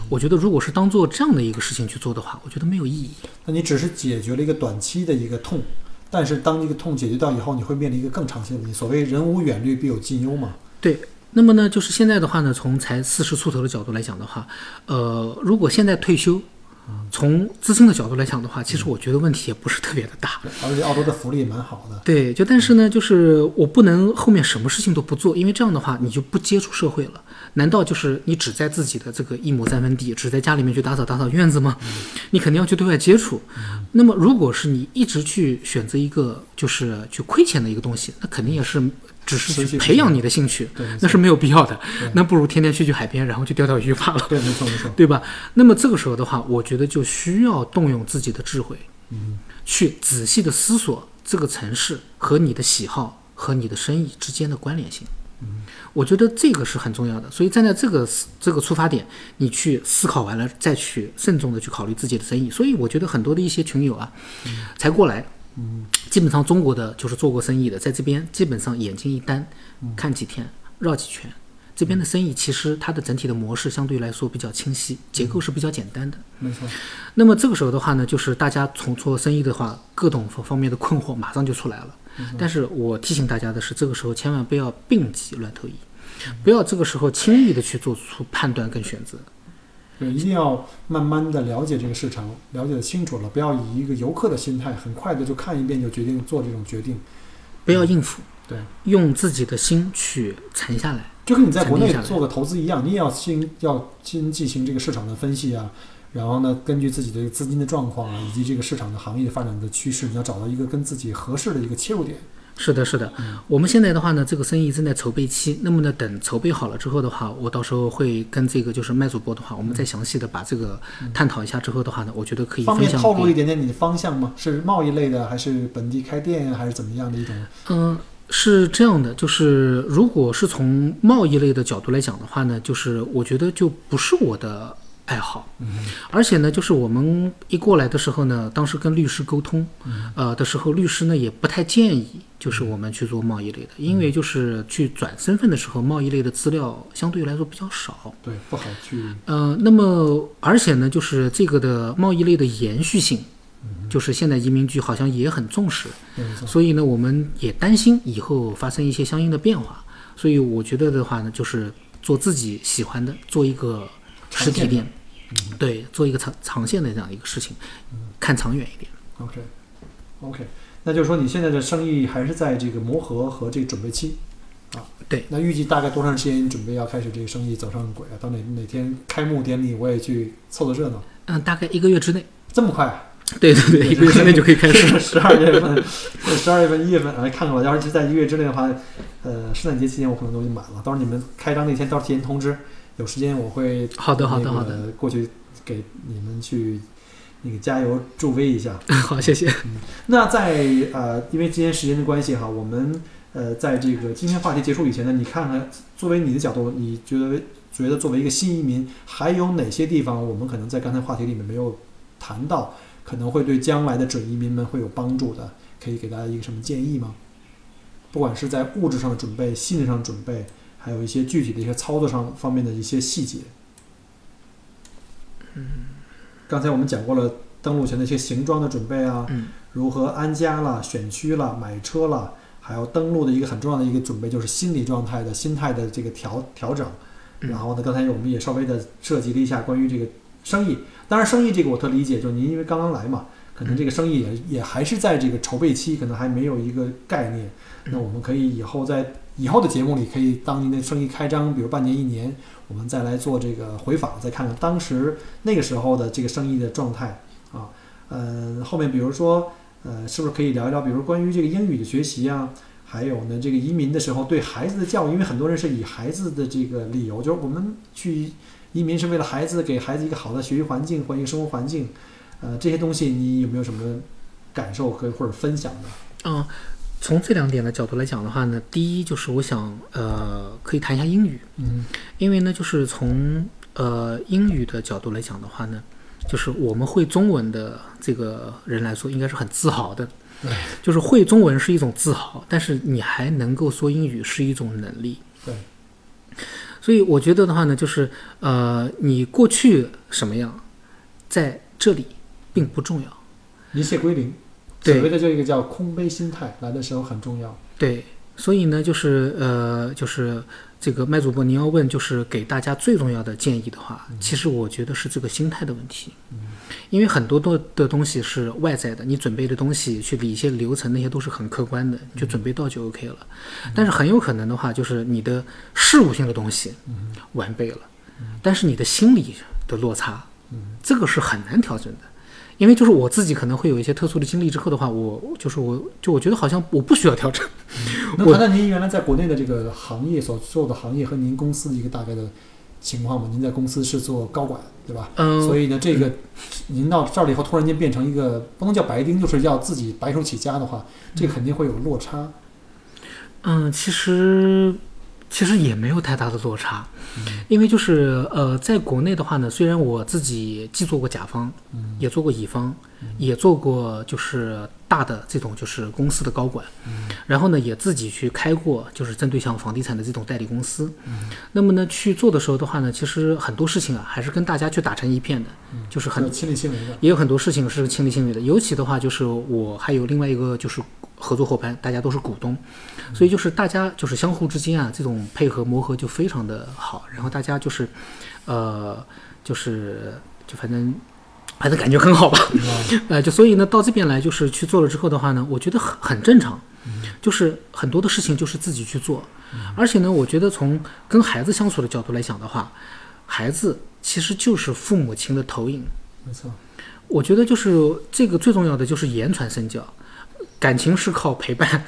我觉得如果是当做这样的一个事情去做的话，我觉得没有意义。那你只是解决了一个短期的一个痛，但是当这个痛解决掉以后，你会面临一个更长期的问题。所谓人无远虑，必有近忧嘛。对，那么呢，就是现在的话呢，从才四十出头的角度来讲的话，呃，如果现在退休，从资金的角度来讲的话，其实我觉得问题也不是特别的大。而且澳洲的福利也蛮好的。对，就但是呢，就是我不能后面什么事情都不做，因为这样的话你就不接触社会了。难道就是你只在自己的这个一亩三分地，只在家里面去打扫打扫院子吗？你肯定要去对外接触。那么，如果是你一直去选择一个就是去亏钱的一个东西，那肯定也是只是去培养你的兴趣对，那是没有必要的。那不如天天去去海边，然后去钓钓鱼罢了。对，没错没错。[laughs] 对吧？那么这个时候的话，我觉得就需要动用自己的智慧，嗯，去仔细的思索这个城市和你的喜好和你的生意之间的关联性。嗯，我觉得这个是很重要的。所以站在这个思这个出发点，你去思考完了，再去慎重的去考虑自己的生意。所以我觉得很多的一些群友啊，才过来，嗯，基本上中国的就是做过生意的，在这边基本上眼睛一单，看几天，绕几圈。这边的生意其实它的整体的模式相对来说比较清晰，结构是比较简单的。没错。那么这个时候的话呢，就是大家从做生意的话，各种方方面的困惑马上就出来了。但是我提醒大家的是，这个时候千万不要病急乱投医，不要这个时候轻易的去做出判断跟选择。对，一定要慢慢的了解这个市场，了解的清楚了，不要以一个游客的心态，很快的就看一遍就决定做这种决定。不要应付，对，用自己的心去沉下来。就跟你在国内做个投资一样，你也要先要先进行这个市场的分析啊，然后呢，根据自己的资金的状况啊，以及这个市场的行业发展的趋势，你要找到一个跟自己合适的一个切入点。是的，是的。我们现在的话呢，这个生意正在筹备期。那么呢，等筹备好了之后的话，我到时候会跟这个就是麦主播的话，我们再详细的把这个探讨一下之后的话呢，我觉得可以方便透露一点点你的方向吗？是贸易类的，还是本地开店，还是怎么样的一种？嗯，是这样的，就是如果是从贸易类的角度来讲的话呢，就是我觉得就不是我的爱好，嗯而且呢，就是我们一过来的时候呢，当时跟律师沟通，呃的时候，律师呢也不太建议，就是我们去做贸易类的，因为就是去转身份的时候，贸易类的资料相对来说比较少，对，不好去。呃，那么而且呢，就是这个的贸易类的延续性，就是现在移民局好像也很重视。所以呢，我们也担心以后发生一些相应的变化。所以我觉得的话呢，就是做自己喜欢的，做一个实体店，对，做一个长长线的这样一个事情，嗯看长远一点。OK，OK，那就是说你现在的生意还是在这个磨合和这个准备期啊。对。那预计大概多长时间准备要开始这个生意走上轨啊？到哪哪天开幕典礼我也去凑凑热闹？嗯，大概一个月之内。这么快？对对对，一个月之内就可以开始。[laughs] 十二月份，[laughs] 十二月份、一月份来看看吧。要是在一个月之内的话，呃，圣诞节期间我可能都已经满了。到时候你们开张那天，到时候提前通知，有时间我会好的好的好的过去给你们去那个加油助威一下。[laughs] 好，谢谢。那在呃，因为今天时间的关系哈，我们呃，在这个今天话题结束以前呢，你看看作为你的角度，你觉得觉得作为一个新移民，还有哪些地方我们可能在刚才话题里面没有谈到，可能会对将来的准移民们会有帮助的，可以给大家一个什么建议吗？不管是在物质上的准备、心理上的准备，还有一些具体的一些操作上方面的一些细节。嗯，刚才我们讲过了登陆前的一些行装的准备啊，嗯如何安家啦、选区啦、买车啦，还有登陆的一个很重要的一个准备，就是心理状态的心态的这个调调整。嗯然后呢，刚才我们也稍微的涉及了一下关于这个生意。当然，生意这个我特理解，就是您因为刚刚来嘛，可能这个生意也也还是在这个筹备期，可能还没有一个概念。那我们可以以后在以后的节目里，可以当您的生意开张，比如半年一年，我们再来做这个回访，再看看当时那个时候的这个生意的状态啊。嗯，后面比如说，呃，是不是可以聊一聊，比如关于这个英语的学习啊，还有呢，这个移民的时候对孩子的教育，因为很多人是以孩子的这个理由，就是我们去移民是为了孩子，给孩子一个好的学习环境或一个生活环境，呃，这些东西你有没有什么感受可以或者分享的？嗯，从这两点的角度来讲的话呢，第一就是我想呃可以谈一下英语，嗯因为呢就是从呃英语的角度来讲的话呢，就是我们会中文的这个人来说，应该是很自豪的。对，就是会中文是一种自豪，但是你还能够说英语是一种能力。对。所以我觉得的话呢，就是呃，你过去什么样，在这里并不重要。一切归零。对所谓的这个叫空杯心态，来的时候很重要。对，所以呢，就是呃，就是这个麦主播，您要问就是给大家最重要的建议的话，其实我觉得是这个心态的问题。因为很多的的东西是外在的，你准备的东西去理一些流程，那些都是很客观的，就准备到就 OK 了。但是很有可能的话，就是你的事务性的东西完备了，但是你的心理的落差，嗯这个是很难调整的。因为就是我自己可能会有一些特殊的经历之后的话，我就是我就我觉得好像我不需要调整。[laughs] 那谈谈您原来在国内的这个行业所做的行业和您公司的一个大概的情况吧？您在公司是做高管，对吧？嗯，所以呢，这个您到这儿了以后，突然间变成一个不能叫白丁，就是要自己白手起家的话，这肯定会有落差。嗯，其实其实也没有太大的落差，因为就是呃，在国内的话呢，虽然我自己既做过甲方，也做过乙方，也做过就是大的这种就是公司的高管，然后呢也自己去开过就是针对像房地产的这种代理公司，那么呢去做的时候的话呢，其实很多事情啊还是跟大家去打成一片的，就是很亲力亲为的。也有很多事情是亲力亲为的，尤其的话就是我还有另外一个就是合作伙伴，大家都是股东，所以就是大家就是相互之间啊这种配合磨合就非常的好，然后大家就是，呃，就是就反正反正感觉很好吧，[laughs] 呃，就所以呢到这边来就是去做了之后的话呢，我觉得很很正常，就是很多的事情就是自己去做，而且呢，我觉得从跟孩子相处的角度来讲的话，孩子其实就是父母亲的投影。没错，我觉得就是这个最重要的就是言传身教，感情是靠陪伴，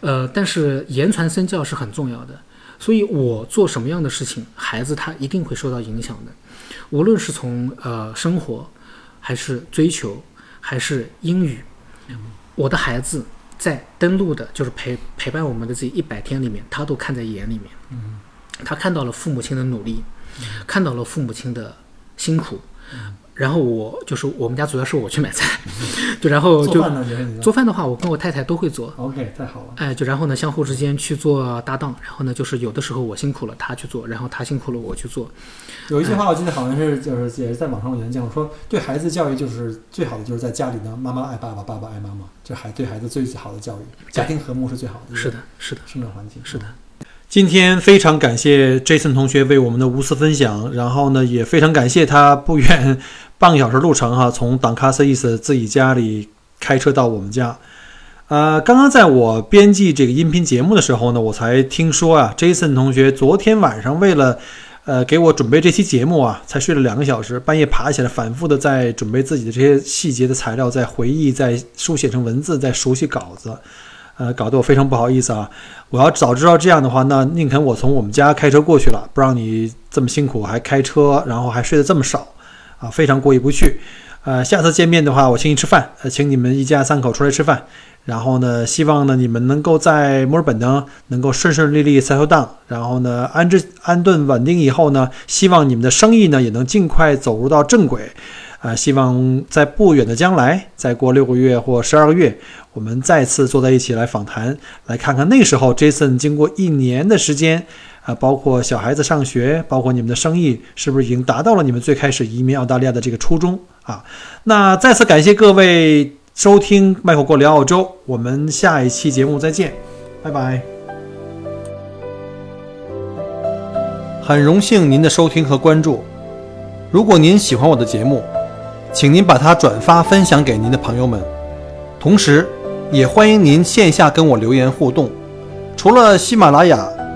呃，但是言传身教是很重要的。所以我做什么样的事情，孩子他一定会受到影响的，无论是从呃生活，还是追求，还是英语，我的孩子在登录的就是陪陪伴我们的这一百天里面，他都看在眼里面，他看到了父母亲的努力，看到了父母亲的辛苦，然后我就是我们家主要是我去买菜，[laughs] 就然后就做饭的。做饭的话，我跟我太太都会做。OK，太好了。哎，就然后呢，相互之间去做搭档，然后呢，就是有的时候我辛苦了，他去做，然后他辛苦了，我去做。有一句话我记得好像是就是也是在网上有人讲说，对孩子教育就是最好的就是在家里呢，妈妈爱爸爸，爸爸爱妈妈，这孩对孩子最好的教育，家庭和睦是最好的。是的，是的，生长环境是的。今天非常感谢 Jason 同学为我们的无私分享，然后呢，也非常感谢他不远半个小时路程哈，从党卡斯伊斯自己家里开车到我们家。呃，刚刚在我编辑这个音频节目的时候呢，我才听说啊，Jason 同学昨天晚上为了呃给我准备这期节目啊，才睡了两个小时，半夜爬起来反复的在准备自己的这些细节的材料，在回忆，在书写成文字，在熟悉稿子。呃，搞得我非常不好意思啊！我要早知道这样的话，那宁肯我从我们家开车过去了，不让你这么辛苦，还开车，然后还睡得这么少，啊，非常过意不去。呃，下次见面的话，我请你吃饭，呃，请你们一家三口出来吃饭。然后呢，希望呢你们能够在墨尔本呢能够顺顺利利 settle down，然后呢安置安顿稳定以后呢，希望你们的生意呢也能尽快走入到正轨。啊、希望在不远的将来，再过六个月或十二个月，我们再次坐在一起来访谈，来看看那时候 Jason 经过一年的时间，啊、包括小孩子上学，包括你们的生意，是不是已经达到了你们最开始移民澳大利亚的这个初衷啊？那再次感谢各位收听麦克过聊澳洲，我们下一期节目再见，拜拜。很荣幸您的收听和关注。如果您喜欢我的节目，请您把它转发分享给您的朋友们，同时，也欢迎您线下跟我留言互动。除了喜马拉雅，